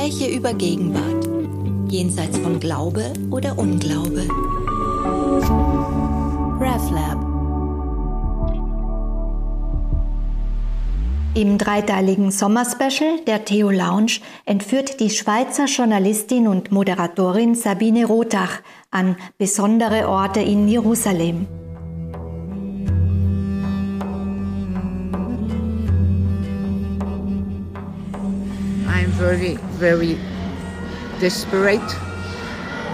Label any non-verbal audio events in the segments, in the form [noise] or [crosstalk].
Gespräche über Gegenwart, jenseits von Glaube oder Unglaube. RefLab. Im dreiteiligen Sommerspecial der Theo Lounge entführt die Schweizer Journalistin und Moderatorin Sabine Rothach an besondere Orte in Jerusalem. Very, very desperate.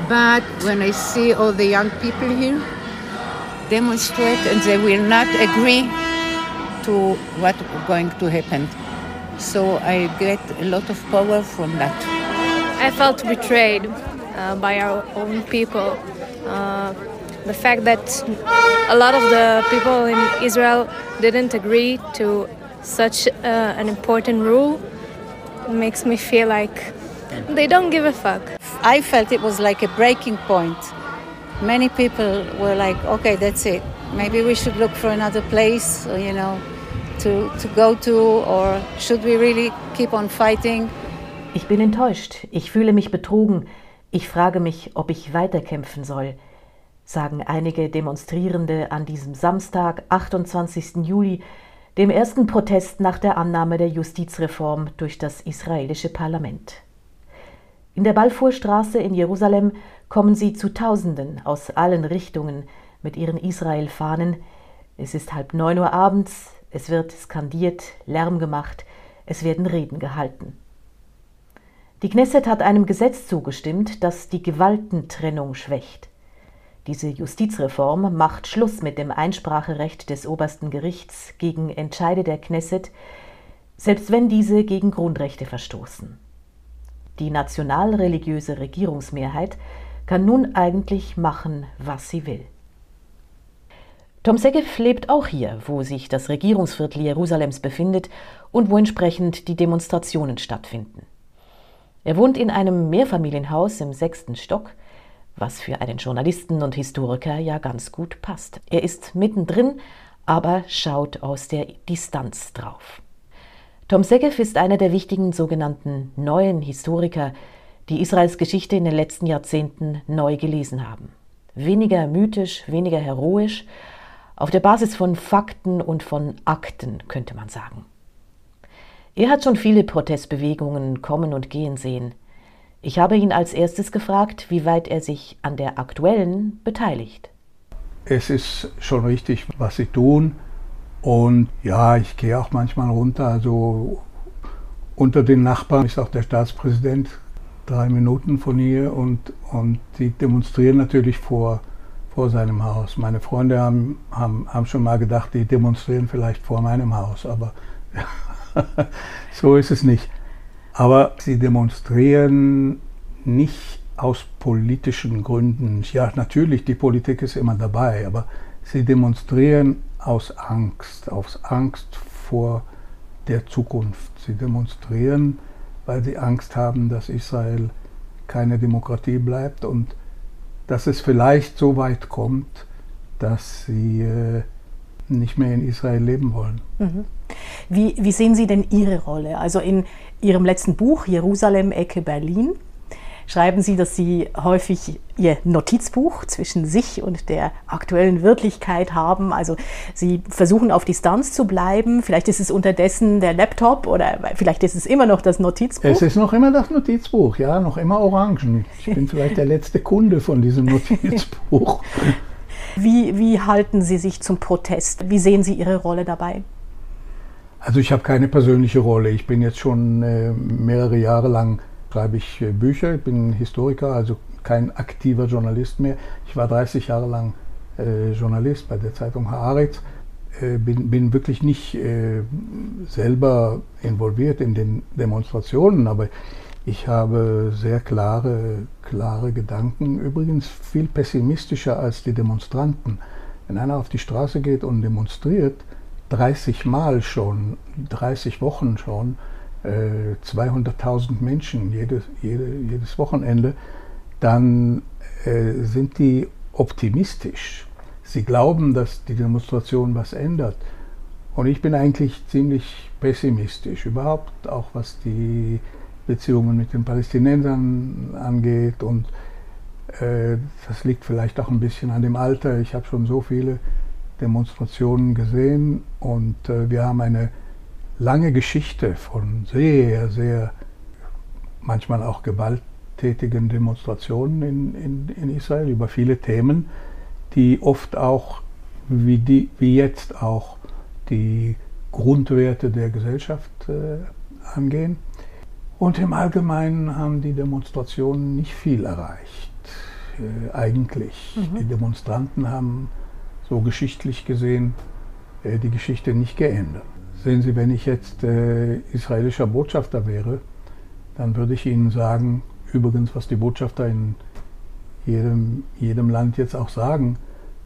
But when I see all the young people here demonstrate and they will not agree to what going to happen. So I get a lot of power from that. I felt betrayed uh, by our own people. Uh, the fact that a lot of the people in Israel didn't agree to such uh, an important rule makes me feel like they don't give a fuck. I felt it was like a breaking point. Many people were like, okay, that's it. Maybe we should look for another place, you know, to, to go to, or should we really keep on fighting? Ich bin enttäuscht. Ich fühle mich betrogen. Ich frage mich, ob ich weiterkämpfen soll, sagen einige Demonstrierende an diesem Samstag, 28. Juli, dem ersten Protest nach der Annahme der Justizreform durch das israelische Parlament. In der Balfourstraße in Jerusalem kommen sie zu Tausenden aus allen Richtungen mit ihren Israel-Fahnen. Es ist halb neun Uhr abends, es wird skandiert, Lärm gemacht, es werden Reden gehalten. Die Knesset hat einem Gesetz zugestimmt, das die Gewaltentrennung schwächt. Diese Justizreform macht Schluss mit dem Einspracherecht des obersten Gerichts gegen Entscheide der Knesset, selbst wenn diese gegen Grundrechte verstoßen. Die nationalreligiöse Regierungsmehrheit kann nun eigentlich machen, was sie will. Tom Segev lebt auch hier, wo sich das Regierungsviertel Jerusalems befindet und wo entsprechend die Demonstrationen stattfinden. Er wohnt in einem Mehrfamilienhaus im sechsten Stock, was für einen Journalisten und Historiker ja ganz gut passt. Er ist mittendrin, aber schaut aus der Distanz drauf. Tom Segev ist einer der wichtigen sogenannten neuen Historiker, die Israels Geschichte in den letzten Jahrzehnten neu gelesen haben. Weniger mythisch, weniger heroisch, auf der Basis von Fakten und von Akten, könnte man sagen. Er hat schon viele Protestbewegungen kommen und gehen sehen. Ich habe ihn als erstes gefragt, wie weit er sich an der aktuellen beteiligt. Es ist schon richtig, was sie tun. Und ja, ich gehe auch manchmal runter. Also unter den Nachbarn ist auch der Staatspräsident drei Minuten von hier und, und die demonstrieren natürlich vor, vor seinem Haus. Meine Freunde haben, haben, haben schon mal gedacht, die demonstrieren vielleicht vor meinem Haus, aber [laughs] so ist es nicht. Aber sie demonstrieren nicht aus politischen Gründen. Ja, natürlich, die Politik ist immer dabei, aber sie demonstrieren aus Angst, aus Angst vor der Zukunft. Sie demonstrieren, weil sie Angst haben, dass Israel keine Demokratie bleibt und dass es vielleicht so weit kommt, dass sie äh, nicht mehr in Israel leben wollen. Mhm. Wie, wie sehen Sie denn Ihre Rolle? Also in Ihrem letzten Buch Jerusalem, Ecke Berlin schreiben Sie, dass Sie häufig Ihr Notizbuch zwischen sich und der aktuellen Wirklichkeit haben. Also Sie versuchen auf Distanz zu bleiben. Vielleicht ist es unterdessen der Laptop oder vielleicht ist es immer noch das Notizbuch. Es ist noch immer das Notizbuch, ja, noch immer Orangen. Ich bin vielleicht der letzte Kunde von diesem Notizbuch. [laughs] Wie, wie halten Sie sich zum Protest? Wie sehen Sie Ihre Rolle dabei? Also ich habe keine persönliche Rolle. Ich bin jetzt schon äh, mehrere Jahre lang schreibe ich äh, Bücher. Ich bin Historiker, also kein aktiver Journalist mehr. Ich war 30 Jahre lang äh, Journalist bei der Zeitung Haaretz. Bin, bin wirklich nicht selber involviert in den Demonstrationen, aber ich habe sehr klare, klare Gedanken, übrigens viel pessimistischer als die Demonstranten. Wenn einer auf die Straße geht und demonstriert, 30 Mal schon, 30 Wochen schon, äh, 200.000 Menschen jedes, jede, jedes Wochenende, dann äh, sind die optimistisch. Sie glauben, dass die Demonstration was ändert. Und ich bin eigentlich ziemlich pessimistisch, überhaupt auch was die Beziehungen mit den Palästinensern angeht. Und äh, das liegt vielleicht auch ein bisschen an dem Alter. Ich habe schon so viele Demonstrationen gesehen und äh, wir haben eine lange Geschichte von sehr, sehr manchmal auch gewalttätigen Demonstrationen in, in, in Israel über viele Themen, die oft auch, wie, die, wie jetzt auch, die Grundwerte der Gesellschaft äh, angehen. Und im Allgemeinen haben die Demonstrationen nicht viel erreicht, äh, eigentlich. Mhm. Die Demonstranten haben so geschichtlich gesehen äh, die Geschichte nicht geändert. Sehen Sie, wenn ich jetzt äh, israelischer Botschafter wäre, dann würde ich Ihnen sagen, übrigens, was die Botschafter in jedem, jedem Land jetzt auch sagen,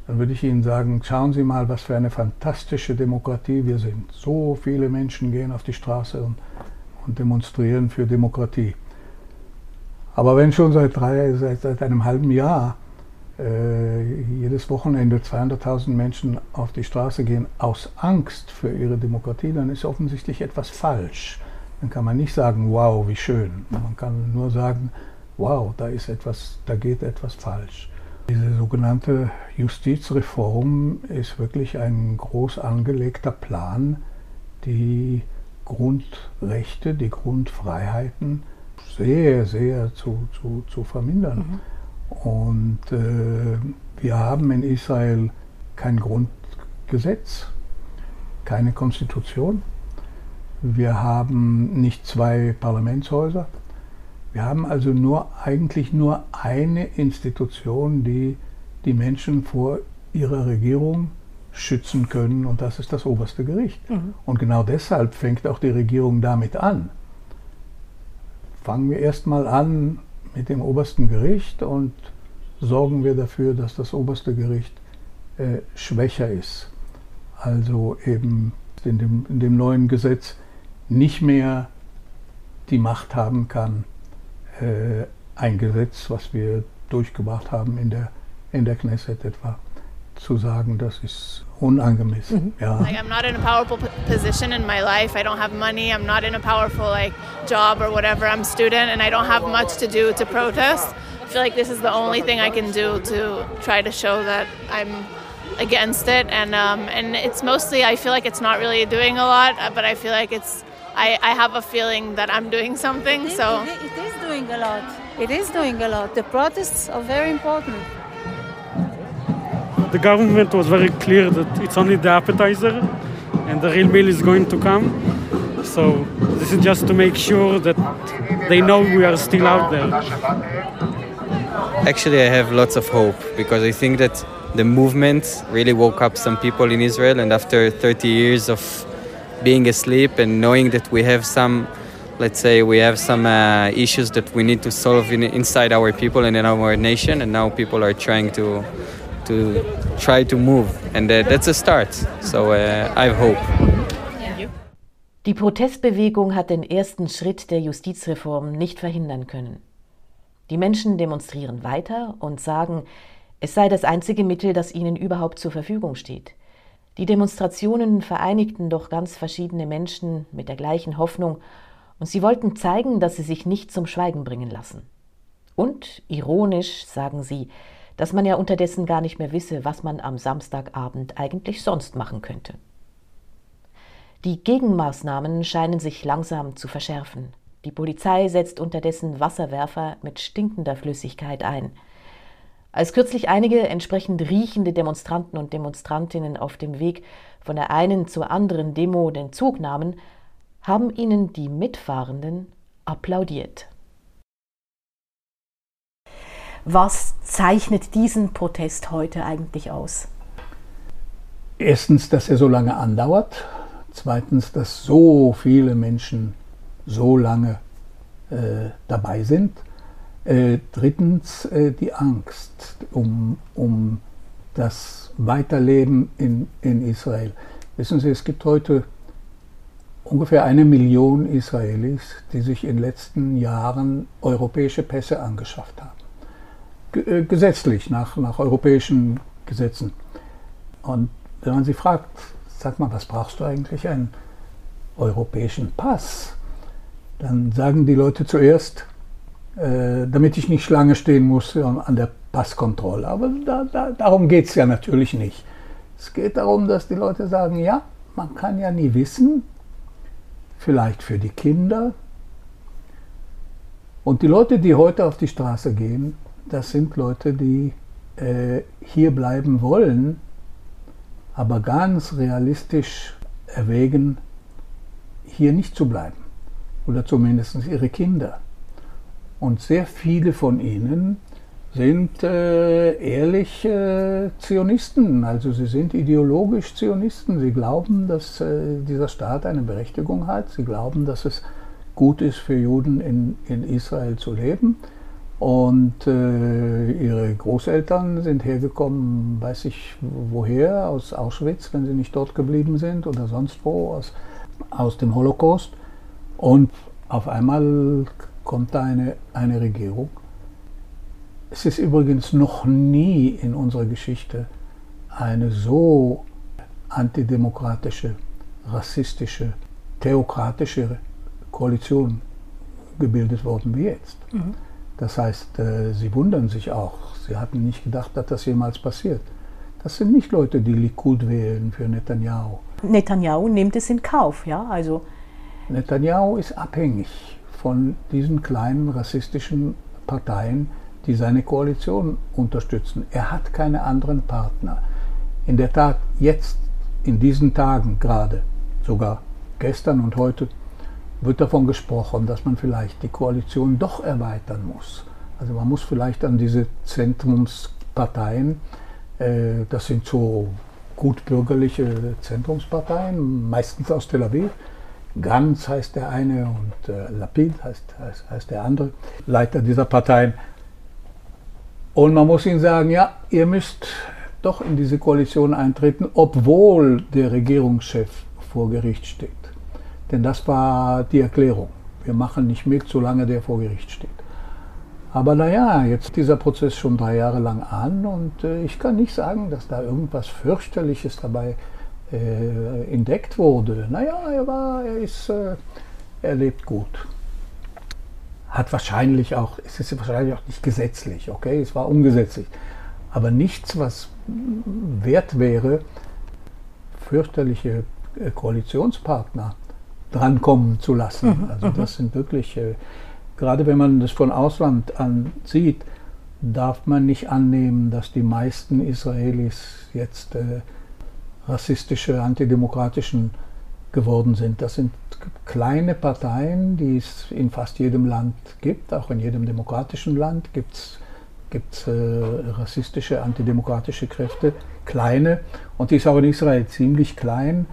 dann würde ich Ihnen sagen, schauen Sie mal, was für eine fantastische Demokratie wir sind. So viele Menschen gehen auf die Straße und, und demonstrieren für Demokratie. Aber wenn schon seit, drei, seit, seit einem halben Jahr jedes Wochenende 200.000 Menschen auf die Straße gehen aus Angst für ihre Demokratie, dann ist offensichtlich etwas falsch. Dann kann man nicht sagen, wow, wie schön. Man kann nur sagen, wow, da ist etwas, da geht etwas falsch. Diese sogenannte Justizreform ist wirklich ein groß angelegter Plan, die Grundrechte, die Grundfreiheiten sehr, sehr zu, zu, zu vermindern. Mhm. Und äh, wir haben in Israel kein Grundgesetz, keine Konstitution. Wir haben nicht zwei Parlamentshäuser. Wir haben also nur eigentlich nur eine Institution, die die Menschen vor ihrer Regierung schützen können, und das ist das oberste Gericht. Mhm. Und genau deshalb fängt auch die Regierung damit an. Fangen wir erstmal an, mit dem obersten Gericht und sorgen wir dafür, dass das oberste Gericht äh, schwächer ist. Also eben in dem, in dem neuen Gesetz nicht mehr die Macht haben kann, äh, ein Gesetz, was wir durchgebracht haben in der, in der Knesset etwa, zu sagen, das ist unangemessen. Mhm. Ja. Like I'm not in a powerful position in my life. I don't have money. I'm not in a powerful like job or whatever. I'm student and I don't have much to do to protest. I feel like this is the only thing I can do to try to show that I'm against it. And um, and it's mostly I feel like it's not really doing a lot, but I feel like it's I, I have a feeling that I'm doing something. It is, so it is doing a lot. It is doing a lot. The protests are very important the government was very clear that it's only the appetizer and the real meal is going to come. So this is just to make sure that they know we are still out there. Actually, I have lots of hope because I think that the movement really woke up some people in Israel, and after 30 years of being asleep and knowing that we have some, let's say, we have some uh, issues that we need to solve in, inside our people and in our nation, and now people are trying to to try to move, and uh, that's a start. So uh, I hope. Die Protestbewegung hat den ersten Schritt der Justizreform nicht verhindern können. Die Menschen demonstrieren weiter und sagen, es sei das einzige Mittel, das ihnen überhaupt zur Verfügung steht. Die Demonstrationen vereinigten doch ganz verschiedene Menschen mit der gleichen Hoffnung, und sie wollten zeigen, dass sie sich nicht zum Schweigen bringen lassen. Und, ironisch, sagen sie, dass man ja unterdessen gar nicht mehr wisse, was man am Samstagabend eigentlich sonst machen könnte. Die Gegenmaßnahmen scheinen sich langsam zu verschärfen. Die Polizei setzt unterdessen Wasserwerfer mit stinkender Flüssigkeit ein. Als kürzlich einige entsprechend riechende Demonstranten und Demonstrantinnen auf dem Weg von der einen zur anderen Demo den Zug nahmen, haben ihnen die Mitfahrenden applaudiert. Was zeichnet diesen Protest heute eigentlich aus? Erstens, dass er so lange andauert. Zweitens, dass so viele Menschen so lange äh, dabei sind. Äh, drittens, äh, die Angst um, um das Weiterleben in, in Israel. Wissen Sie, es gibt heute ungefähr eine Million Israelis, die sich in den letzten Jahren europäische Pässe angeschafft haben. Äh, gesetzlich, nach, nach europäischen Gesetzen. Und wenn man sie fragt, sag mal, was brauchst du eigentlich einen europäischen Pass? dann sagen die Leute zuerst, äh, damit ich nicht Schlange stehen muss an der Passkontrolle. Aber da, da, darum geht es ja natürlich nicht. Es geht darum, dass die Leute sagen, ja, man kann ja nie wissen, vielleicht für die Kinder. Und die Leute, die heute auf die Straße gehen, das sind Leute, die äh, hier bleiben wollen, aber ganz realistisch erwägen, hier nicht zu bleiben. Oder zumindest ihre Kinder. Und sehr viele von ihnen sind äh, ehrlich äh, Zionisten, also sie sind ideologisch Zionisten. Sie glauben, dass äh, dieser Staat eine Berechtigung hat. Sie glauben, dass es gut ist für Juden in, in Israel zu leben. Und äh, ihre Großeltern sind hergekommen, weiß ich woher, aus Auschwitz, wenn sie nicht dort geblieben sind oder sonst wo, aus, aus dem Holocaust. Und auf einmal kommt da eine, eine Regierung. Es ist übrigens noch nie in unserer Geschichte eine so antidemokratische, rassistische, theokratische Koalition gebildet worden wie jetzt. Mhm. Das heißt, äh, sie wundern sich auch. Sie hatten nicht gedacht, dass das jemals passiert. Das sind nicht Leute, die Likud wählen für Netanyahu. Netanyahu nimmt es in Kauf, ja? Also Netanyahu ist abhängig von diesen kleinen rassistischen Parteien, die seine Koalition unterstützen. Er hat keine anderen Partner. In der Tat, jetzt, in diesen Tagen gerade, sogar gestern und heute, wird davon gesprochen, dass man vielleicht die Koalition doch erweitern muss. Also man muss vielleicht an diese Zentrumsparteien, äh, das sind so gutbürgerliche Zentrumsparteien, meistens aus Tel Aviv. Ganz heißt der eine und äh, Lapid heißt, heißt, heißt der andere, Leiter dieser Parteien. Und man muss ihnen sagen, ja, ihr müsst doch in diese Koalition eintreten, obwohl der Regierungschef vor Gericht steht. Denn das war die Erklärung. Wir machen nicht mit, solange der vor Gericht steht. Aber naja, jetzt dieser Prozess schon drei Jahre lang an und äh, ich kann nicht sagen, dass da irgendwas fürchterliches dabei äh, entdeckt wurde. Naja, er war, er ist, äh, er lebt gut. Hat wahrscheinlich auch, es ist wahrscheinlich auch nicht gesetzlich, okay, es war ungesetzlich. Aber nichts, was wert wäre, fürchterliche äh, Koalitionspartner drankommen zu lassen. Mhm, also mhm. das sind wirklich, äh, gerade wenn man das von Ausland an sieht, darf man nicht annehmen, dass die meisten Israelis jetzt äh, rassistische, antidemokratischen geworden sind. Das sind kleine Parteien, die es in fast jedem Land gibt, auch in jedem demokratischen Land gibt es äh, rassistische, antidemokratische Kräfte, kleine, und die ist auch in Israel ziemlich klein,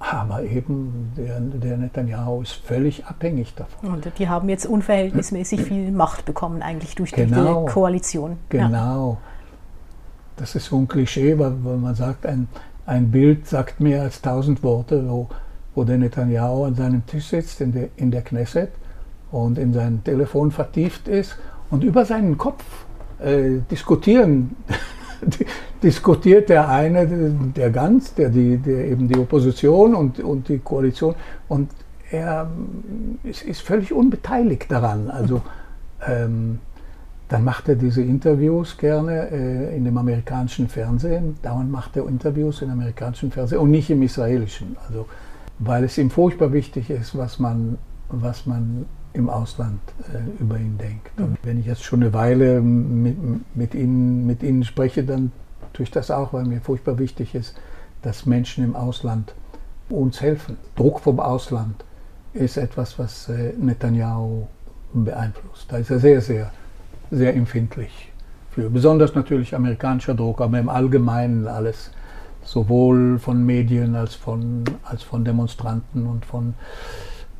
aber eben der, der, Netanyahu ist völlig abhängig davon. Und die haben jetzt unverhältnismäßig viel Macht bekommen, eigentlich durch genau, die Koalition. Genau. Ja. Das ist so ein Klischee, weil, weil, man sagt, ein, ein Bild sagt mehr als tausend Worte, wo, wo der Netanyahu an seinem Tisch sitzt in der, in der Knesset und in sein Telefon vertieft ist und über seinen Kopf äh, diskutieren [laughs] [laughs] diskutiert der eine, der Ganz, der, die, der eben die Opposition und, und die Koalition und er ist, ist völlig unbeteiligt daran. Also ähm, dann macht er diese Interviews gerne äh, in dem amerikanischen Fernsehen. Dauernd macht er Interviews im amerikanischen Fernsehen und nicht im israelischen. Also, weil es ihm furchtbar wichtig ist, was man, was man im Ausland äh, über ihn denkt. Und wenn ich jetzt schon eine Weile mit, mit, ihnen, mit Ihnen spreche, dann tue ich das auch, weil mir furchtbar wichtig ist, dass Menschen im Ausland uns helfen. Druck vom Ausland ist etwas, was äh, Netanyahu beeinflusst. Da ist er sehr, sehr, sehr empfindlich für. Besonders natürlich amerikanischer Druck, aber im Allgemeinen alles, sowohl von Medien als von, als von Demonstranten und von,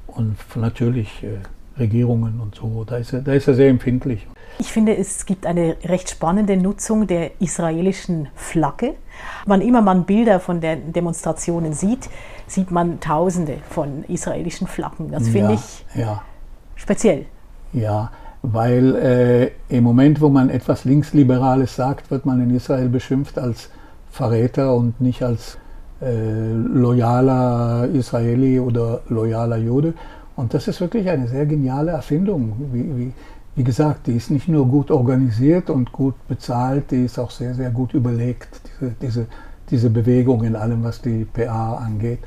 und natürlich äh, Regierungen und so. Da ist er, da ist er sehr empfindlich. Ich finde, es gibt eine recht spannende Nutzung der israelischen Flagge. Wann immer man Bilder von den Demonstrationen sieht, sieht man Tausende von israelischen Flaggen. Das finde ja, ich ja. speziell. Ja, weil äh, im Moment, wo man etwas Linksliberales sagt, wird man in Israel beschimpft als Verräter und nicht als äh, loyaler Israeli oder loyaler Jude. Und das ist wirklich eine sehr geniale Erfindung. Wie, wie, wie gesagt, die ist nicht nur gut organisiert und gut bezahlt, die ist auch sehr, sehr gut überlegt, diese, diese, diese Bewegung in allem, was die PA angeht.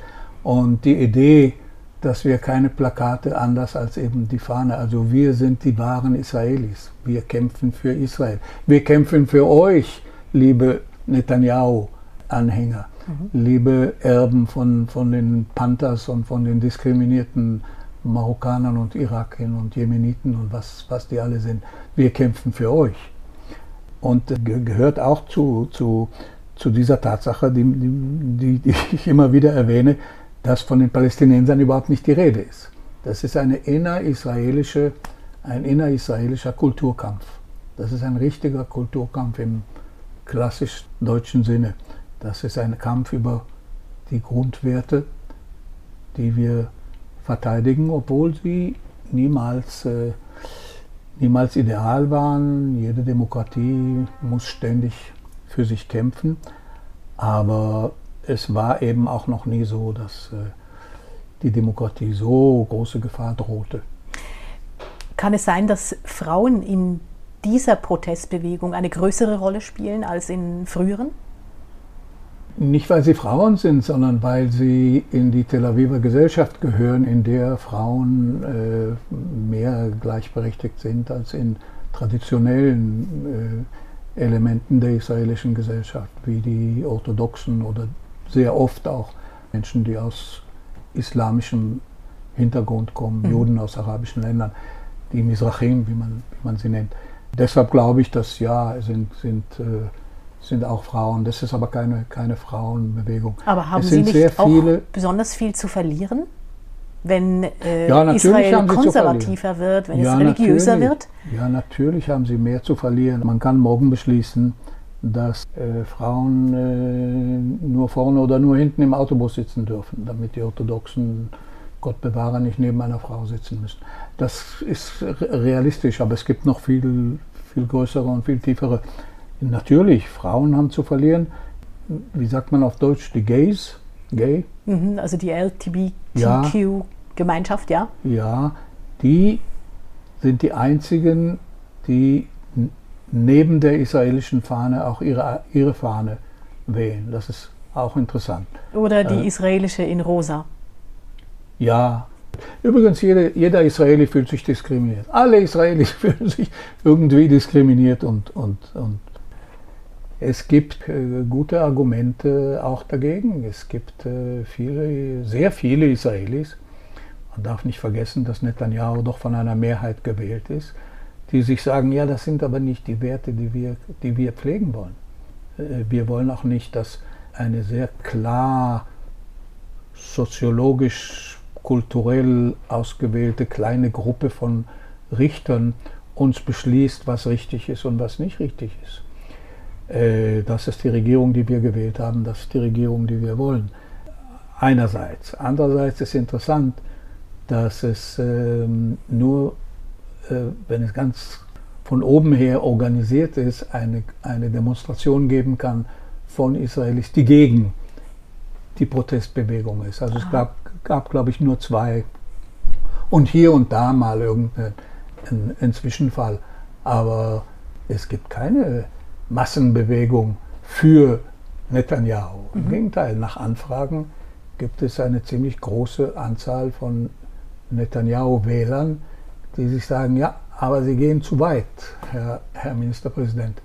Und die Idee, dass wir keine Plakate anders als eben die Fahne, also wir sind die wahren Israelis, wir kämpfen für Israel, wir kämpfen für euch, liebe Netanyahu-Anhänger, mhm. liebe Erben von, von den Panthers und von den diskriminierten Marokkanern und Irakiern und Jemeniten und was, was die alle sind. Wir kämpfen für euch. Und ge gehört auch zu, zu, zu dieser Tatsache, die, die, die ich immer wieder erwähne, dass von den Palästinensern überhaupt nicht die Rede ist. Das ist eine innerisraelische, ein innerisraelischer Kulturkampf. Das ist ein richtiger Kulturkampf im klassisch deutschen Sinne. Das ist ein Kampf über die Grundwerte, die wir verteidigen, obwohl sie niemals, äh, niemals ideal waren. Jede Demokratie muss ständig für sich kämpfen. Aber es war eben auch noch nie so, dass äh, die Demokratie so große Gefahr drohte. Kann es sein, dass Frauen in dieser Protestbewegung eine größere Rolle spielen als in früheren? Nicht, weil sie Frauen sind, sondern weil sie in die Tel Aviver Gesellschaft gehören, in der Frauen äh, mehr gleichberechtigt sind als in traditionellen äh, Elementen der israelischen Gesellschaft, wie die orthodoxen oder sehr oft auch Menschen, die aus islamischem Hintergrund kommen, mhm. Juden aus arabischen Ländern, die Mizrachim, wie man, wie man sie nennt. Deshalb glaube ich, dass ja, sind, sind äh, sind auch Frauen. Das ist aber keine, keine Frauenbewegung. Aber haben es Sie nicht auch besonders viel zu verlieren? Wenn äh, ja, Israel konservativer wird, wenn ja, es religiöser wird? Ja, natürlich haben sie mehr zu verlieren. Man kann morgen beschließen, dass äh, Frauen äh, nur vorne oder nur hinten im Autobus sitzen dürfen, damit die orthodoxen Gott bewahre nicht neben einer Frau sitzen müssen. Das ist realistisch, aber es gibt noch viel, viel größere und viel tiefere Natürlich, Frauen haben zu verlieren. Wie sagt man auf Deutsch? Die Gays? Gay? Mhm, also die LGBTQ-Gemeinschaft, ja. Ja, die sind die einzigen, die neben der israelischen Fahne auch ihre, ihre Fahne wählen. Das ist auch interessant. Oder die äh, israelische in rosa. Ja. Übrigens, jede, jeder Israeli fühlt sich diskriminiert. Alle Israelis [laughs] fühlen sich irgendwie diskriminiert und, und, und es gibt äh, gute Argumente auch dagegen. Es gibt äh, viele, sehr viele Israelis, man darf nicht vergessen, dass Netanyahu doch von einer Mehrheit gewählt ist, die sich sagen, ja, das sind aber nicht die Werte, die wir, die wir pflegen wollen. Äh, wir wollen auch nicht, dass eine sehr klar soziologisch, kulturell ausgewählte kleine Gruppe von Richtern uns beschließt, was richtig ist und was nicht richtig ist. Äh, das ist die Regierung, die wir gewählt haben, das ist die Regierung, die wir wollen. Einerseits. Andererseits ist interessant, dass es ähm, nur, äh, wenn es ganz von oben her organisiert ist, eine, eine Demonstration geben kann von Israelis, die gegen die Protestbewegung ist. Also Aha. es gab, gab glaube ich, nur zwei und hier und da mal irgendeinen Zwischenfall. Aber es gibt keine Massenbewegung für Netanyahu. Im mhm. Gegenteil, nach Anfragen gibt es eine ziemlich große Anzahl von Netanyahu-Wählern, die sich sagen, ja, aber Sie gehen zu weit, Herr, Herr Ministerpräsident.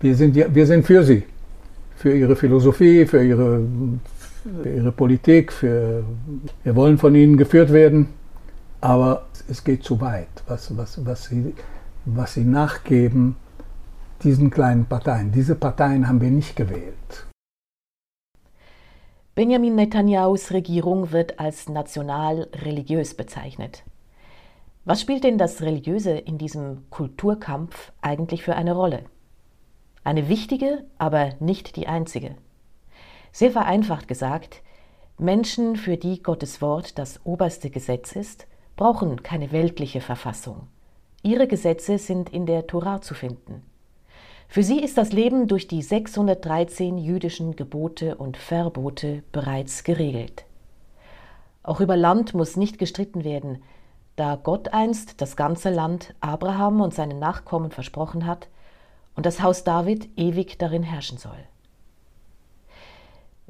Wir sind, wir sind für Sie, für Ihre Philosophie, für Ihre, für Ihre Politik, für, wir wollen von Ihnen geführt werden, aber es geht zu weit. Was, was, was, Sie, was Sie nachgeben, diesen kleinen Parteien. Diese Parteien haben wir nicht gewählt. Benjamin Netanyahus Regierung wird als national-religiös bezeichnet. Was spielt denn das Religiöse in diesem Kulturkampf eigentlich für eine Rolle? Eine wichtige, aber nicht die einzige. Sehr vereinfacht gesagt, Menschen, für die Gottes Wort das oberste Gesetz ist, brauchen keine weltliche Verfassung. Ihre Gesetze sind in der Tora zu finden. Für sie ist das Leben durch die 613 jüdischen Gebote und Verbote bereits geregelt. Auch über Land muss nicht gestritten werden, da Gott einst das ganze Land Abraham und seinen Nachkommen versprochen hat und das Haus David ewig darin herrschen soll.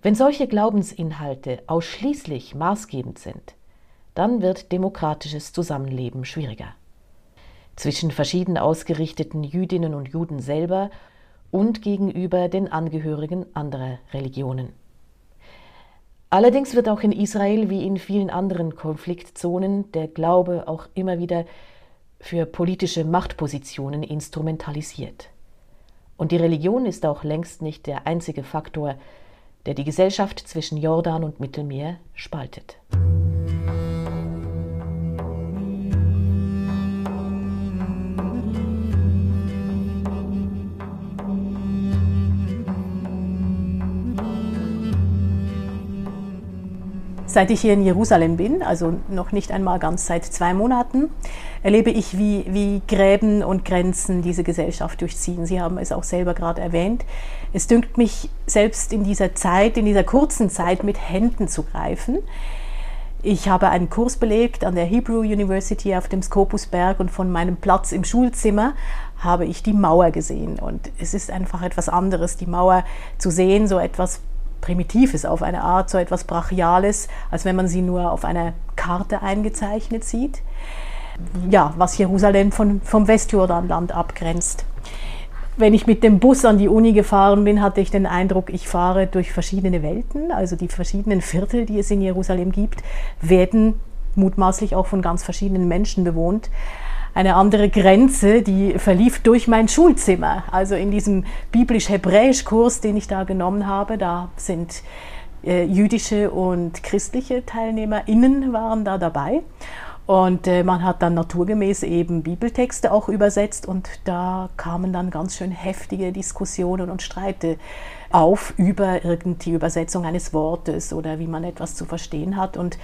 Wenn solche Glaubensinhalte ausschließlich maßgebend sind, dann wird demokratisches Zusammenleben schwieriger. Zwischen verschieden ausgerichteten Jüdinnen und Juden selber und gegenüber den Angehörigen anderer Religionen. Allerdings wird auch in Israel wie in vielen anderen Konfliktzonen der Glaube auch immer wieder für politische Machtpositionen instrumentalisiert. Und die Religion ist auch längst nicht der einzige Faktor, der die Gesellschaft zwischen Jordan und Mittelmeer spaltet. Seit ich hier in Jerusalem bin, also noch nicht einmal ganz seit zwei Monaten, erlebe ich, wie, wie Gräben und Grenzen diese Gesellschaft durchziehen. Sie haben es auch selber gerade erwähnt. Es dünkt mich selbst in dieser Zeit, in dieser kurzen Zeit mit Händen zu greifen. Ich habe einen Kurs belegt an der Hebrew University auf dem Scopusberg und von meinem Platz im Schulzimmer habe ich die Mauer gesehen. Und es ist einfach etwas anderes, die Mauer zu sehen, so etwas Primitives auf eine Art, so etwas Brachiales, als wenn man sie nur auf einer Karte eingezeichnet sieht. Ja, was Jerusalem von, vom Westjordanland abgrenzt. Wenn ich mit dem Bus an die Uni gefahren bin, hatte ich den Eindruck, ich fahre durch verschiedene Welten. Also die verschiedenen Viertel, die es in Jerusalem gibt, werden mutmaßlich auch von ganz verschiedenen Menschen bewohnt eine andere Grenze, die verlief durch mein Schulzimmer. Also in diesem biblisch-hebräisch-Kurs, den ich da genommen habe, da sind äh, jüdische und christliche TeilnehmerInnen waren da dabei. Und äh, man hat dann naturgemäß eben Bibeltexte auch übersetzt und da kamen dann ganz schön heftige Diskussionen und Streite auf über irgendwie Übersetzung eines Wortes oder wie man etwas zu verstehen hat. Und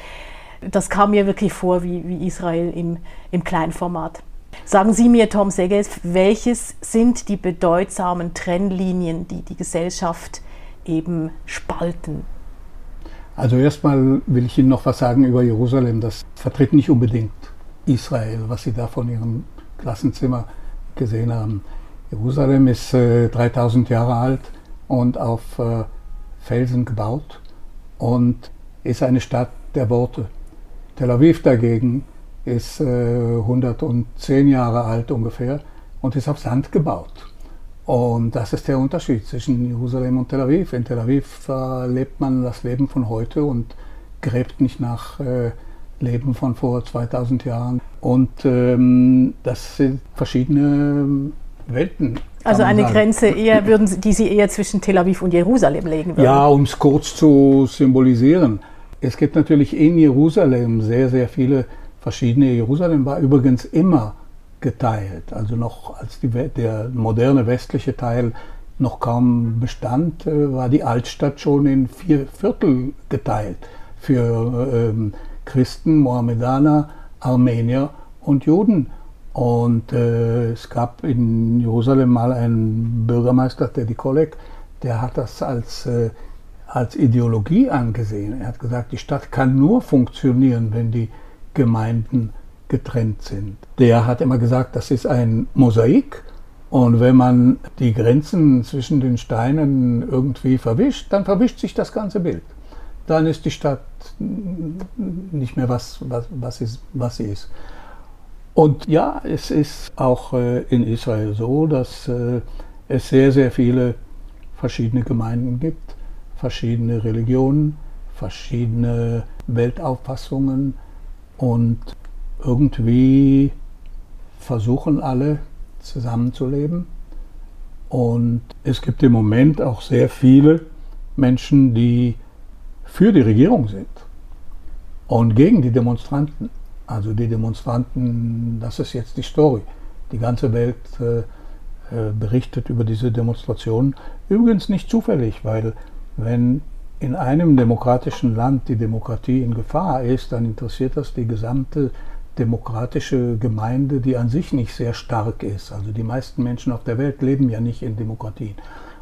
das kam mir wirklich vor wie, wie Israel im, im Kleinformat. Sagen Sie mir, Tom Segges, welches sind die bedeutsamen Trennlinien, die die Gesellschaft eben spalten? Also erstmal will ich Ihnen noch was sagen über Jerusalem. Das vertritt nicht unbedingt Israel, was Sie da von Ihrem Klassenzimmer gesehen haben. Jerusalem ist äh, 3000 Jahre alt und auf äh, Felsen gebaut und ist eine Stadt der Worte. Tel Aviv dagegen ist äh, 110 Jahre alt ungefähr und ist auf Sand gebaut. Und das ist der Unterschied zwischen Jerusalem und Tel Aviv. In Tel Aviv äh, lebt man das Leben von heute und gräbt nicht nach äh, Leben von vor 2000 Jahren. Und ähm, das sind verschiedene Welten. Also eine sagen. Grenze eher, würden Sie, die Sie eher zwischen Tel Aviv und Jerusalem legen würden? Ja, um es kurz zu symbolisieren. Es gibt natürlich in Jerusalem sehr, sehr viele verschiedene. Jerusalem war übrigens immer geteilt, also noch als die, der moderne westliche Teil noch kaum bestand, äh, war die Altstadt schon in vier Viertel geteilt für ähm, Christen, Mohammedaner, Armenier und Juden. Und äh, es gab in Jerusalem mal einen Bürgermeister, Teddy Kollek, der hat das als äh, als Ideologie angesehen. Er hat gesagt, die Stadt kann nur funktionieren, wenn die Gemeinden getrennt sind. Der hat immer gesagt, das ist ein Mosaik und wenn man die Grenzen zwischen den Steinen irgendwie verwischt, dann verwischt sich das ganze Bild. Dann ist die Stadt nicht mehr was, was, was, ist, was sie ist. Und ja, es ist auch äh, in Israel so, dass äh, es sehr, sehr viele verschiedene Gemeinden gibt verschiedene Religionen, verschiedene Weltauffassungen und irgendwie versuchen alle zusammenzuleben. Und es gibt im Moment auch sehr viele Menschen, die für die Regierung sind und gegen die Demonstranten. Also die Demonstranten, das ist jetzt die Story. Die ganze Welt äh, äh berichtet über diese Demonstrationen. Übrigens nicht zufällig, weil wenn in einem demokratischen Land die Demokratie in Gefahr ist, dann interessiert das die gesamte demokratische Gemeinde, die an sich nicht sehr stark ist. Also die meisten Menschen auf der Welt leben ja nicht in Demokratien.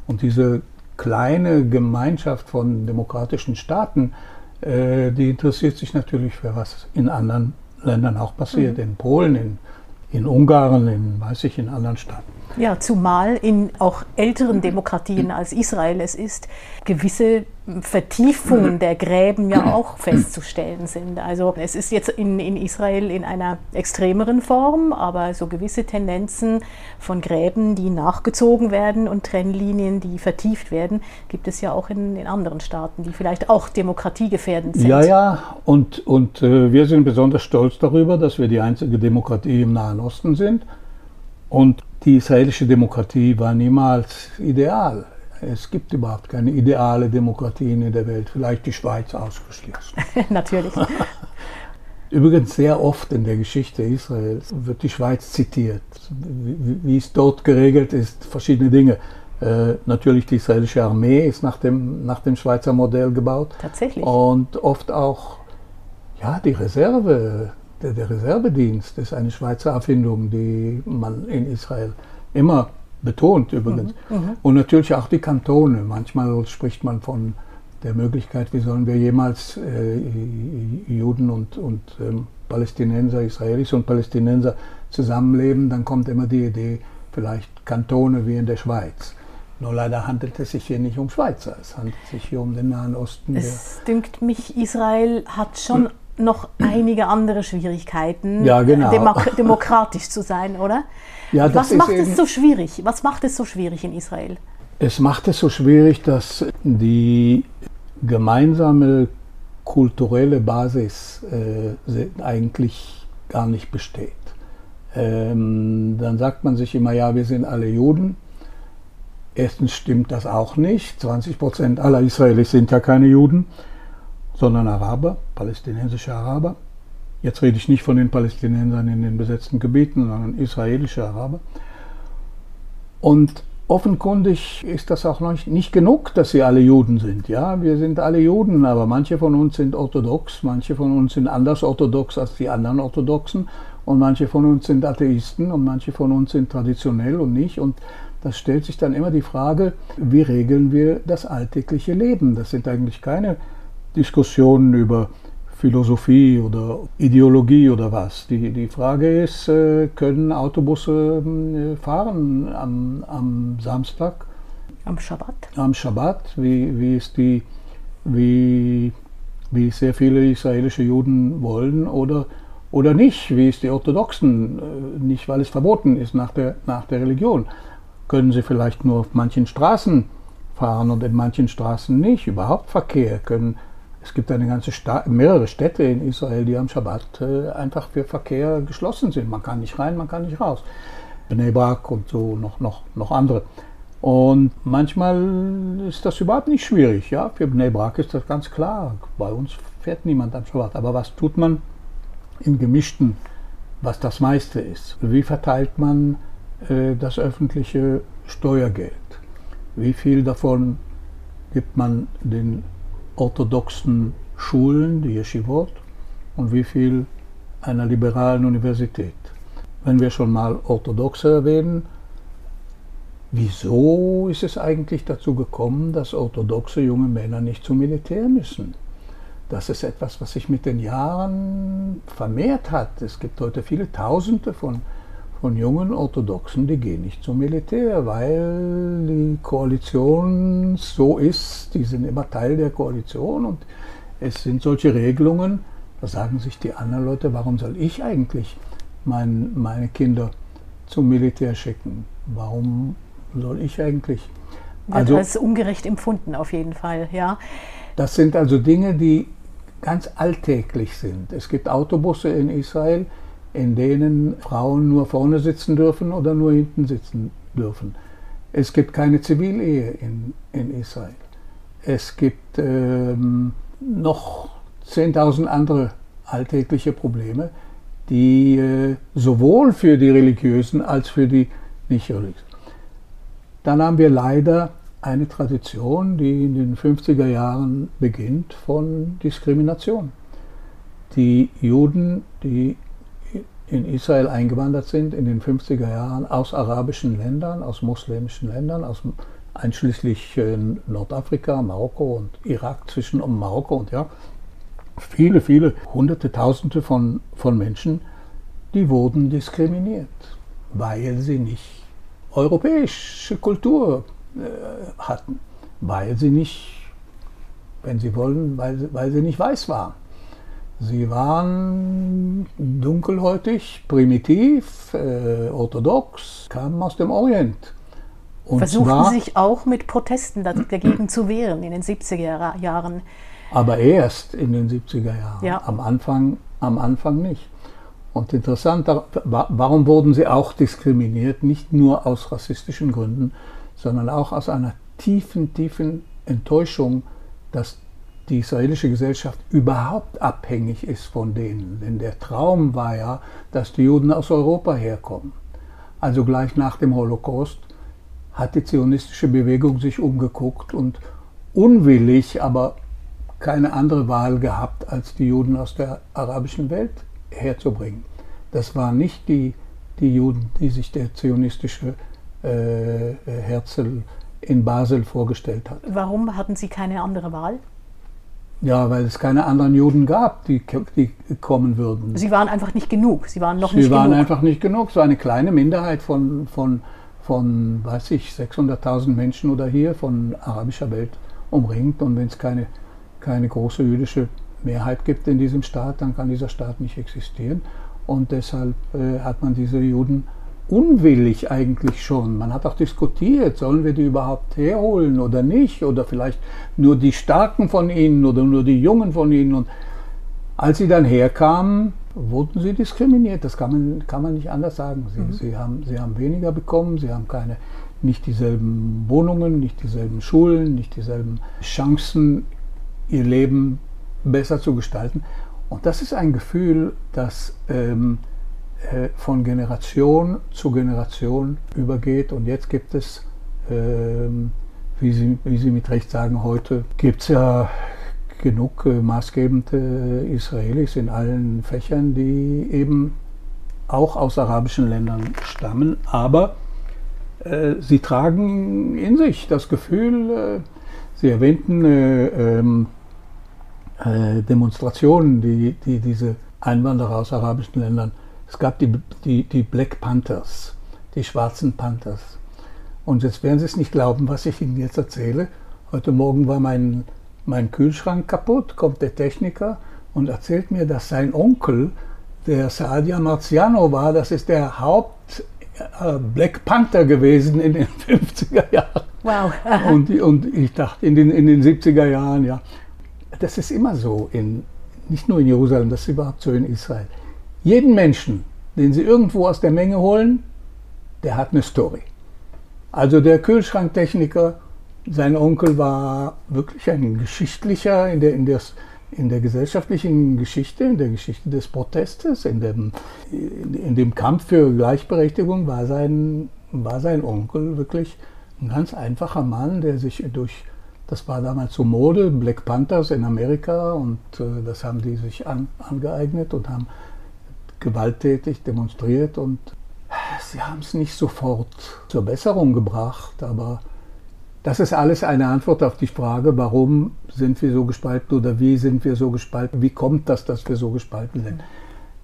Und diese kleine Gemeinschaft von demokratischen Staaten äh, die interessiert sich natürlich für was in anderen Ländern auch passiert, mhm. in Polen, in, in Ungarn, in, weiß ich, in anderen Staaten. Ja, zumal in auch älteren Demokratien als Israel es ist, gewisse Vertiefungen der Gräben ja auch festzustellen sind. Also es ist jetzt in, in Israel in einer extremeren Form, aber so gewisse Tendenzen von Gräben, die nachgezogen werden und Trennlinien, die vertieft werden, gibt es ja auch in, in anderen Staaten, die vielleicht auch demokratiegefährdend sind. Ja, ja, und, und äh, wir sind besonders stolz darüber, dass wir die einzige Demokratie im Nahen Osten sind. Und die israelische Demokratie war niemals ideal. Es gibt überhaupt keine ideale Demokratie in der Welt, vielleicht die Schweiz ausgeschlossen. [laughs] Natürlich. [laughs] Übrigens sehr oft in der Geschichte Israels wird die Schweiz zitiert, wie, wie es dort geregelt ist, verschiedene Dinge. Äh, natürlich die israelische Armee ist nach dem, nach dem Schweizer Modell gebaut. Tatsächlich. Und oft auch ja, die Reserve, der, der Reservedienst ist eine Schweizer Erfindung, die man in Israel immer betont übrigens. Mhm, mhm, und natürlich auch die Kantone. Manchmal spricht man von der Möglichkeit, wie sollen wir jemals äh, Juden und, und ähm, Palästinenser, Israelis und Palästinenser zusammenleben, dann kommt immer die Idee, vielleicht Kantone wie in der Schweiz. Nur leider handelt es sich hier nicht um Schweizer, es handelt sich hier um den Nahen Osten. Es dünkt mich, Israel hat schon noch einige andere Schwierigkeiten, ja, genau. demok demokratisch zu sein, oder? Ja, Was macht es so schwierig? Was macht es so schwierig in Israel? Es macht es so schwierig, dass die gemeinsame kulturelle Basis äh, eigentlich gar nicht besteht. Ähm, dann sagt man sich immer, ja, wir sind alle Juden. Erstens stimmt das auch nicht. 20 Prozent aller Israelis sind ja keine Juden, sondern Araber, palästinensische Araber. Jetzt rede ich nicht von den Palästinensern in den besetzten Gebieten, sondern israelische Araber. Und offenkundig ist das auch nicht genug, dass sie alle Juden sind. Ja, wir sind alle Juden, aber manche von uns sind orthodox, manche von uns sind anders orthodox als die anderen Orthodoxen und manche von uns sind Atheisten und manche von uns sind traditionell und nicht. Und das stellt sich dann immer die Frage, wie regeln wir das alltägliche Leben? Das sind eigentlich keine Diskussionen über Philosophie oder Ideologie oder was. Die, die Frage ist, äh, können Autobusse äh, fahren am, am Samstag? Am Schabbat? Am Schabbat. Wie, wie, ist die, wie, wie sehr viele israelische Juden wollen oder, oder nicht, wie es die Orthodoxen, äh, nicht weil es verboten ist nach der, nach der Religion. Können sie vielleicht nur auf manchen Straßen fahren und in manchen Straßen nicht? Überhaupt Verkehr? Können es gibt eine ganze Sta mehrere Städte in Israel, die am Schabbat äh, einfach für Verkehr geschlossen sind. Man kann nicht rein, man kann nicht raus. Bnei Brak und so noch, noch, noch andere. Und manchmal ist das überhaupt nicht schwierig. Ja? Für Bnei Brak ist das ganz klar. Bei uns fährt niemand am Schabbat. Aber was tut man im Gemischten, was das meiste ist? Wie verteilt man äh, das öffentliche Steuergeld? Wie viel davon gibt man den orthodoxen Schulen, die Yeshivot, und wie viel einer liberalen Universität. Wenn wir schon mal Orthodoxe erwähnen, wieso ist es eigentlich dazu gekommen, dass orthodoxe junge Männer nicht zum Militär müssen? Das ist etwas, was sich mit den Jahren vermehrt hat. Es gibt heute viele Tausende von von jungen Orthodoxen, die gehen nicht zum Militär, weil die Koalition so ist, die sind immer Teil der Koalition und es sind solche Regelungen, da sagen sich die anderen Leute, warum soll ich eigentlich mein, meine Kinder zum Militär schicken? Warum soll ich eigentlich? Also, das ist ungerecht empfunden auf jeden Fall, ja. Das sind also Dinge, die ganz alltäglich sind. Es gibt Autobusse in Israel, in denen Frauen nur vorne sitzen dürfen oder nur hinten sitzen dürfen. Es gibt keine Zivilehe in, in Israel. Es gibt ähm, noch 10.000 andere alltägliche Probleme, die äh, sowohl für die Religiösen als für die Nicht-Religiösen. Dann haben wir leider eine Tradition, die in den 50er Jahren beginnt von Diskrimination. Die Juden, die in Israel eingewandert sind in den 50er Jahren aus arabischen Ländern, aus muslimischen Ländern, aus, einschließlich äh, Nordafrika, Marokko und Irak, zwischen Marokko und Irak, viele, viele Hunderte, Tausende von, von Menschen, die wurden diskriminiert, weil sie nicht europäische Kultur äh, hatten, weil sie nicht, wenn sie wollen, weil, weil sie nicht weiß waren. Sie waren dunkelhäutig, primitiv, äh, orthodox, kamen aus dem Orient. Und Versuchten zwar, sich auch mit Protesten dagegen zu wehren in den 70er Jahren. Aber erst in den 70er Jahren. Ja. Am, Anfang, am Anfang nicht. Und interessant, warum wurden sie auch diskriminiert? Nicht nur aus rassistischen Gründen, sondern auch aus einer tiefen, tiefen Enttäuschung, dass die israelische Gesellschaft überhaupt abhängig ist von denen. Denn der Traum war ja, dass die Juden aus Europa herkommen. Also gleich nach dem Holocaust hat die zionistische Bewegung sich umgeguckt und unwillig, aber keine andere Wahl gehabt, als die Juden aus der arabischen Welt herzubringen. Das waren nicht die, die Juden, die sich der zionistische äh, Herzl in Basel vorgestellt hat. Warum hatten Sie keine andere Wahl? Ja, weil es keine anderen Juden gab, die, die kommen würden. Sie waren einfach nicht genug. Sie waren noch Sie nicht genug. Sie waren einfach nicht genug. So eine kleine Minderheit von, von, von weiß ich, 600.000 Menschen oder hier von arabischer Welt umringt. Und wenn es keine, keine große jüdische Mehrheit gibt in diesem Staat, dann kann dieser Staat nicht existieren. Und deshalb äh, hat man diese Juden unwillig eigentlich schon. Man hat auch diskutiert, sollen wir die überhaupt herholen oder nicht? Oder vielleicht nur die Starken von ihnen oder nur die Jungen von ihnen. Und als sie dann herkamen, wurden sie diskriminiert. Das kann man, kann man nicht anders sagen. Sie, mhm. sie, haben, sie haben weniger bekommen, sie haben keine, nicht dieselben Wohnungen, nicht dieselben Schulen, nicht dieselben Chancen, ihr Leben besser zu gestalten. Und das ist ein Gefühl, das ähm, äh, von Generation zu Generation übergeht. Und jetzt gibt es, ähm, wie, Sie, wie Sie mit Recht sagen, heute gibt es ja genug äh, maßgebende Israelis in allen Fächern, die eben auch aus arabischen Ländern stammen. Aber äh, sie tragen in sich das Gefühl, äh, Sie erwähnten äh, ähm, äh, Demonstrationen, die, die diese Einwanderer aus arabischen Ländern es gab die, die, die Black Panthers, die schwarzen Panthers. Und jetzt werden Sie es nicht glauben, was ich Ihnen jetzt erzähle. Heute Morgen war mein, mein Kühlschrank kaputt, kommt der Techniker und erzählt mir, dass sein Onkel, der Saadia Marziano war, das ist der Haupt äh, Black Panther gewesen in den [laughs] 50er Jahren. Wow. [laughs] und, und ich dachte, in den, in den 70er Jahren, ja. Das ist immer so, in, nicht nur in Jerusalem, das ist überhaupt so in Israel. Jeden Menschen, den Sie irgendwo aus der Menge holen, der hat eine Story. Also der Kühlschranktechniker, sein Onkel war wirklich ein geschichtlicher in der, in der, in der gesellschaftlichen Geschichte, in der Geschichte des Protestes, in dem, in dem Kampf für Gleichberechtigung war sein, war sein Onkel wirklich ein ganz einfacher Mann, der sich durch, das war damals so Mode, Black Panthers in Amerika und äh, das haben die sich an, angeeignet und haben gewalttätig demonstriert und sie haben es nicht sofort zur Besserung gebracht, aber das ist alles eine Antwort auf die Frage, warum sind wir so gespalten oder wie sind wir so gespalten, wie kommt das, dass wir so gespalten sind.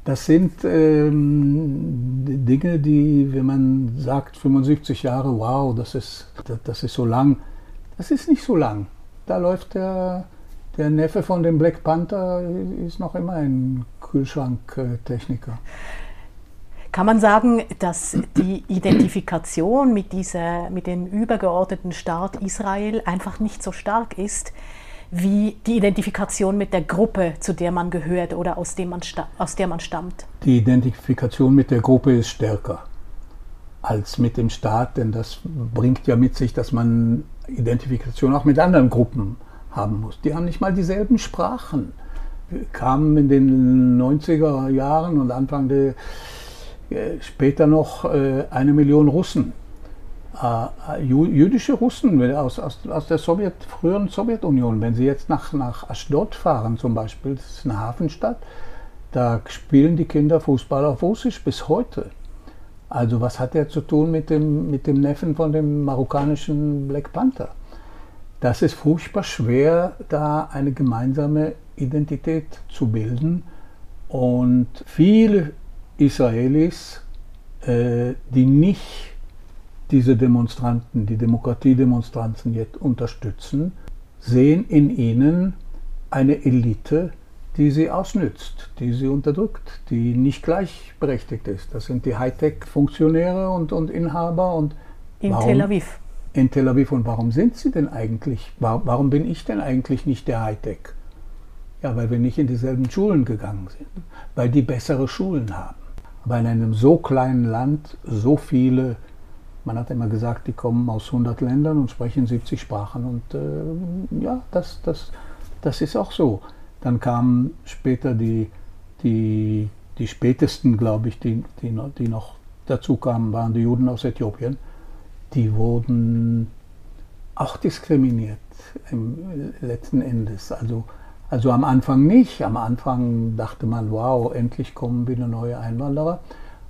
Das sind ähm, Dinge, die, wenn man sagt 75 Jahre, wow, das ist, das, das ist so lang, das ist nicht so lang. Da läuft der der Neffe von dem Black Panther ist noch immer ein Kühlschranktechniker. Kann man sagen, dass die Identifikation mit, dieser, mit dem übergeordneten Staat Israel einfach nicht so stark ist, wie die Identifikation mit der Gruppe, zu der man gehört oder aus, dem man aus der man stammt? Die Identifikation mit der Gruppe ist stärker als mit dem Staat, denn das bringt ja mit sich, dass man Identifikation auch mit anderen Gruppen haben muss. Die haben nicht mal dieselben Sprachen. Wir kamen in den 90er Jahren und Anfang der, äh, später noch äh, eine Million Russen. Äh, jüdische Russen aus, aus, aus der Sowjet, früheren Sowjetunion. Wenn sie jetzt nach, nach Ashdod fahren zum Beispiel, das ist eine Hafenstadt, da spielen die Kinder Fußball auf Russisch bis heute. Also was hat er zu tun mit dem, mit dem Neffen von dem marokkanischen Black Panther? Das ist furchtbar schwer, da eine gemeinsame Identität zu bilden. Und viele Israelis, äh, die nicht diese Demonstranten, die Demokratiedemonstranten jetzt unterstützen, sehen in ihnen eine Elite, die sie ausnützt, die sie unterdrückt, die nicht gleichberechtigt ist. Das sind die Hightech-Funktionäre und, und Inhaber und in warum, Tel Aviv. In Tel Aviv. Und warum sind sie denn eigentlich? Warum bin ich denn eigentlich nicht der Hightech? Ja, weil wir nicht in dieselben Schulen gegangen sind, weil die bessere Schulen haben. Aber in einem so kleinen Land so viele man hat immer gesagt, die kommen aus 100 Ländern und sprechen 70 Sprachen. Und äh, ja, das, das, das ist auch so. Dann kamen später die, die, die spätesten, glaube ich, die, die, die noch dazu kamen, waren die Juden aus Äthiopien. Die wurden auch diskriminiert im letzten Endes. Also, also am Anfang nicht. Am Anfang dachte man, wow, endlich kommen wieder neue Einwanderer.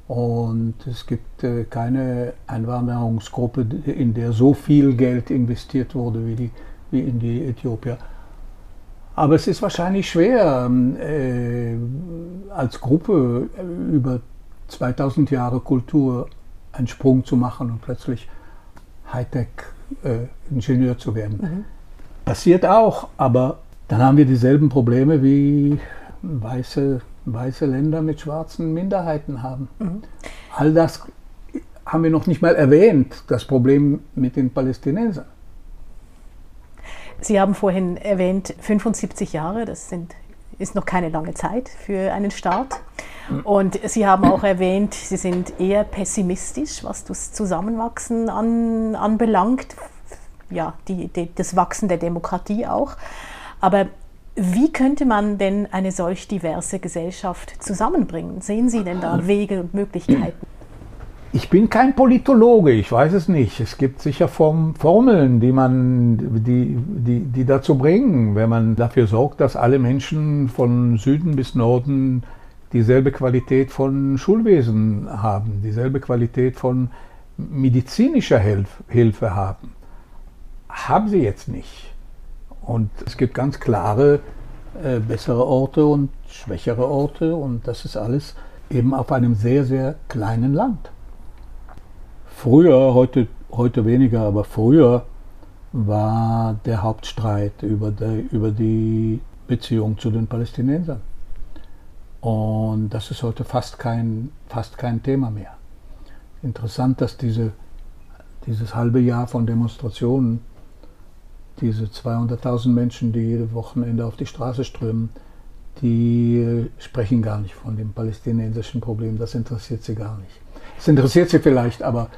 Und es gibt äh, keine Einwanderungsgruppe, in der so viel Geld investiert wurde wie, die, wie in die Äthiopier. Aber es ist wahrscheinlich schwer, ähm, äh, als Gruppe über 2000 Jahre Kultur einen Sprung zu machen und plötzlich Hightech-Ingenieur äh, zu werden. Mhm. Passiert auch, aber dann haben wir dieselben Probleme wie weiße weiße Länder mit schwarzen Minderheiten haben. Mhm. All das haben wir noch nicht mal erwähnt, das Problem mit den Palästinensern. Sie haben vorhin erwähnt, 75 Jahre, das sind, ist noch keine lange Zeit für einen Staat. Und Sie haben auch erwähnt, Sie sind eher pessimistisch, was das Zusammenwachsen an, anbelangt. Ja, die, die, das Wachsen der Demokratie auch. Aber wie könnte man denn eine solch diverse Gesellschaft zusammenbringen? Sehen Sie denn da Wege und Möglichkeiten? Ich bin kein Politologe, ich weiß es nicht. Es gibt sicher Formeln, die man, die, die, die dazu bringen, wenn man dafür sorgt, dass alle Menschen von Süden bis Norden dieselbe Qualität von Schulwesen haben, dieselbe Qualität von medizinischer Hilfe haben. Haben sie jetzt nicht. Und es gibt ganz klare äh, bessere Orte und schwächere Orte und das ist alles eben auf einem sehr, sehr kleinen Land. Früher, heute, heute weniger, aber früher war der Hauptstreit über die, über die Beziehung zu den Palästinensern. Und das ist heute fast kein, fast kein Thema mehr. Interessant, dass diese, dieses halbe Jahr von Demonstrationen diese 200.000 Menschen, die jede Wochenende auf die Straße strömen, die sprechen gar nicht von dem palästinensischen Problem. Das interessiert sie gar nicht. Es interessiert sie vielleicht, aber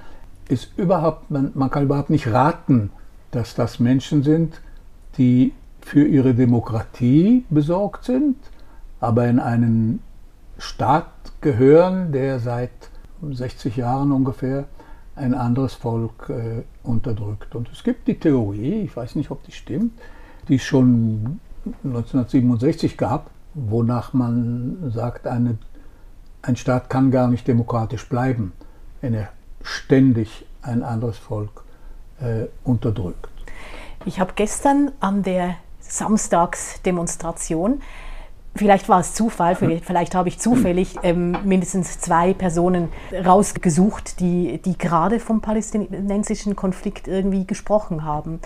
ist überhaupt, man, man kann überhaupt nicht raten, dass das Menschen sind, die für ihre Demokratie besorgt sind, aber in einen Staat gehören, der seit 60 Jahren ungefähr ein anderes Volk äh, unterdrückt. Und es gibt die Theorie, ich weiß nicht, ob die stimmt, die es schon 1967 gab, wonach man sagt, eine, ein Staat kann gar nicht demokratisch bleiben, wenn er ständig ein anderes Volk äh, unterdrückt. Ich habe gestern an der Samstagsdemonstration Vielleicht war es Zufall, vielleicht, vielleicht habe ich zufällig ähm, mindestens zwei Personen rausgesucht, die, die gerade vom palästinensischen Konflikt irgendwie gesprochen haben.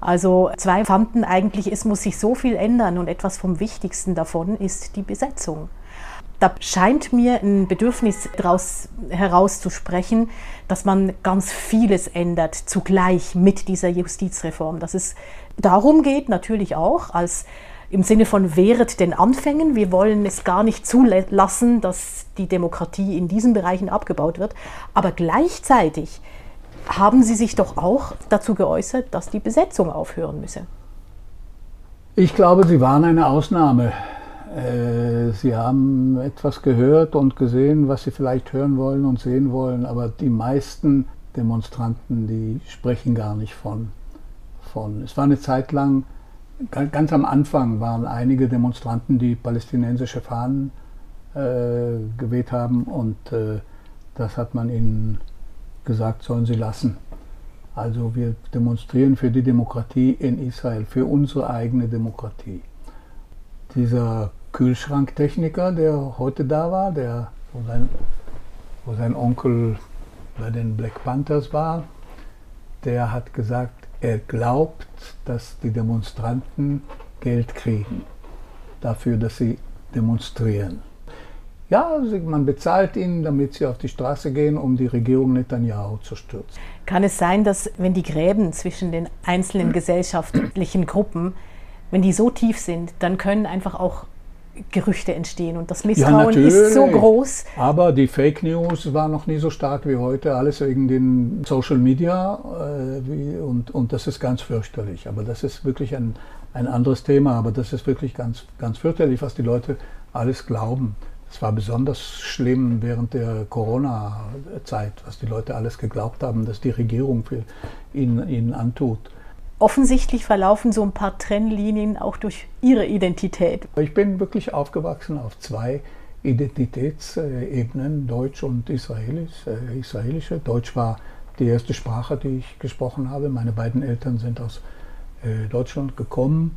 Also zwei fanden eigentlich, es muss sich so viel ändern und etwas vom Wichtigsten davon ist die Besetzung. Da scheint mir ein Bedürfnis daraus herauszusprechen, dass man ganz vieles ändert zugleich mit dieser Justizreform. Dass es darum geht, natürlich auch als im Sinne von wehret den Anfängen. Wir wollen es gar nicht zulassen, dass die Demokratie in diesen Bereichen abgebaut wird. Aber gleichzeitig haben Sie sich doch auch dazu geäußert, dass die Besetzung aufhören müsse. Ich glaube, Sie waren eine Ausnahme. Äh, Sie haben etwas gehört und gesehen, was Sie vielleicht hören wollen und sehen wollen, aber die meisten Demonstranten, die sprechen gar nicht von. von. Es war eine Zeit lang ganz am Anfang waren einige Demonstranten, die palästinensische Fahnen äh, geweht haben und äh, das hat man ihnen gesagt, sollen sie lassen. Also wir demonstrieren für die Demokratie in Israel, für unsere eigene Demokratie. dieser Kühlschranktechniker, der heute da war, der, wo, sein, wo sein Onkel bei den Black Panthers war, der hat gesagt, er glaubt, dass die Demonstranten Geld kriegen dafür, dass sie demonstrieren. Ja, man bezahlt ihnen, damit sie auf die Straße gehen, um die Regierung Netanyahu zu stürzen. Kann es sein, dass wenn die Gräben zwischen den einzelnen gesellschaftlichen Gruppen, wenn die so tief sind, dann können einfach auch Gerüchte entstehen und das Misstrauen ja, ist so groß. Aber die Fake News war noch nie so stark wie heute, alles wegen den Social Media äh, und, und das ist ganz fürchterlich. Aber das ist wirklich ein, ein anderes Thema, aber das ist wirklich ganz, ganz fürchterlich, was die Leute alles glauben. Es war besonders schlimm während der Corona-Zeit, was die Leute alles geglaubt haben, dass die Regierung für ihnen, ihnen antut. Offensichtlich verlaufen so ein paar Trennlinien auch durch Ihre Identität. Ich bin wirklich aufgewachsen auf zwei Identitätsebenen, Deutsch und Israelisch, äh, israelische. Deutsch war die erste Sprache, die ich gesprochen habe. Meine beiden Eltern sind aus äh, Deutschland gekommen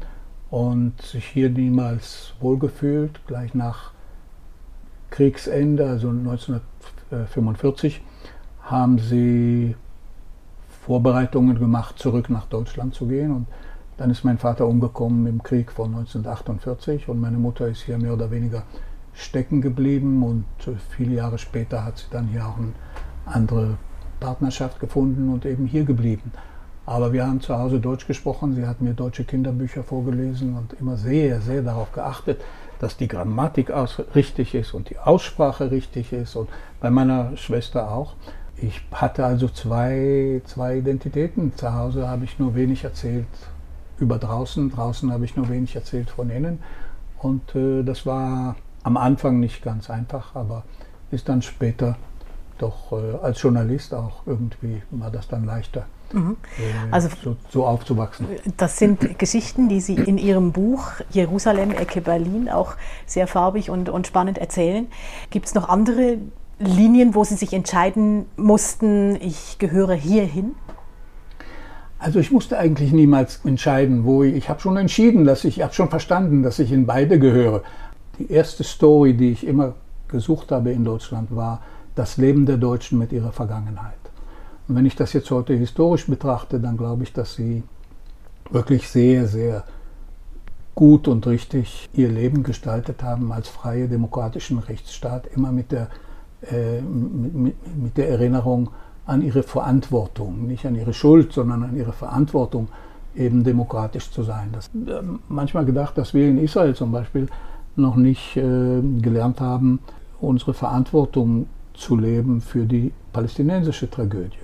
und sich hier niemals wohlgefühlt. Gleich nach Kriegsende, also 1945, haben sie Vorbereitungen gemacht, zurück nach Deutschland zu gehen. Und dann ist mein Vater umgekommen im Krieg von 1948 und meine Mutter ist hier mehr oder weniger stecken geblieben und viele Jahre später hat sie dann hier auch eine andere Partnerschaft gefunden und eben hier geblieben. Aber wir haben zu Hause Deutsch gesprochen, sie hat mir deutsche Kinderbücher vorgelesen und immer sehr, sehr darauf geachtet, dass die Grammatik richtig ist und die Aussprache richtig ist und bei meiner Schwester auch. Ich hatte also zwei, zwei Identitäten. Zu Hause habe ich nur wenig erzählt über draußen, draußen habe ich nur wenig erzählt von innen. Und äh, das war am Anfang nicht ganz einfach, aber ist dann später doch äh, als Journalist auch irgendwie war das dann leichter. Mhm. Äh, also so, so, aufzuwachsen. Das sind Geschichten, die Sie in Ihrem Buch Jerusalem, Ecke Berlin auch sehr farbig und, und spannend erzählen. Gibt es noch andere Linien, wo Sie sich entscheiden mussten, ich gehöre hierhin? Also ich musste eigentlich niemals entscheiden, wo ich, ich habe schon entschieden, dass ich, ich habe schon verstanden, dass ich in beide gehöre. Die erste Story, die ich immer gesucht habe in Deutschland, war das Leben der Deutschen mit ihrer Vergangenheit. Und wenn ich das jetzt heute historisch betrachte, dann glaube ich, dass sie wirklich sehr, sehr gut und richtig ihr Leben gestaltet haben als freie demokratischen Rechtsstaat, immer mit der äh, mit, mit der Erinnerung an ihre Verantwortung, nicht an ihre Schuld, sondern an ihre Verantwortung, eben demokratisch zu sein. Das, äh, manchmal gedacht, dass wir in Israel zum Beispiel noch nicht äh, gelernt haben, unsere Verantwortung zu leben für die palästinensische Tragödie.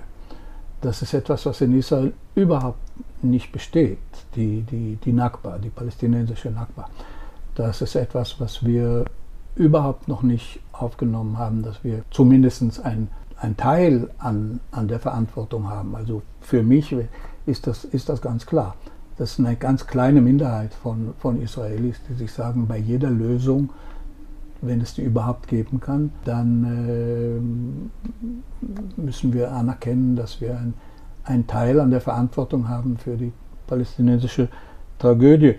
Das ist etwas, was in Israel überhaupt nicht besteht, die, die, die Nakba, die palästinensische Nakba. Das ist etwas, was wir überhaupt noch nicht aufgenommen haben, dass wir zumindest ein, ein Teil an, an der Verantwortung haben. Also für mich ist das, ist das ganz klar. Das ist eine ganz kleine Minderheit von, von Israelis, die sich sagen, bei jeder Lösung, wenn es die überhaupt geben kann, dann äh, müssen wir anerkennen, dass wir ein, einen Teil an der Verantwortung haben für die palästinensische Tragödie.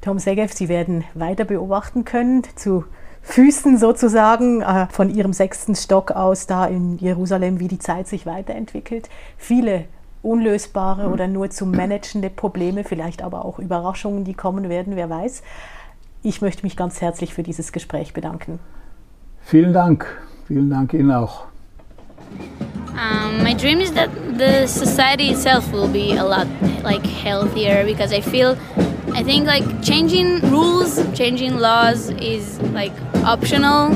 Tom Segev, Sie werden weiter beobachten können zu Füßen sozusagen äh, von ihrem sechsten Stock aus da in Jerusalem, wie die Zeit sich weiterentwickelt. Viele unlösbare oder nur zu managende Probleme, vielleicht aber auch Überraschungen, die kommen werden, wer weiß. Ich möchte mich ganz herzlich für dieses Gespräch bedanken. Vielen Dank. Vielen Dank Ihnen auch. Um, my dream is that the society itself will be a lot like healthier because I feel I think like changing rules, changing laws is like optional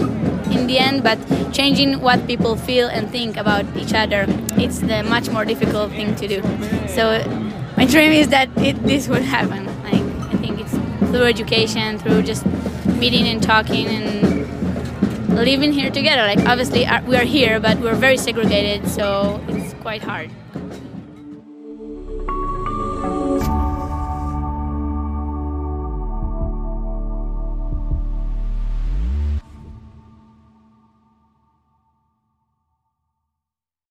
in the end, but changing what people feel and think about each other, it's the much more difficult thing to do. So my dream is that it, this would happen. Like I think it's through education, through just meeting and talking and living here together. Like obviously uh, we are here, but we're very segregated, so it's quite hard.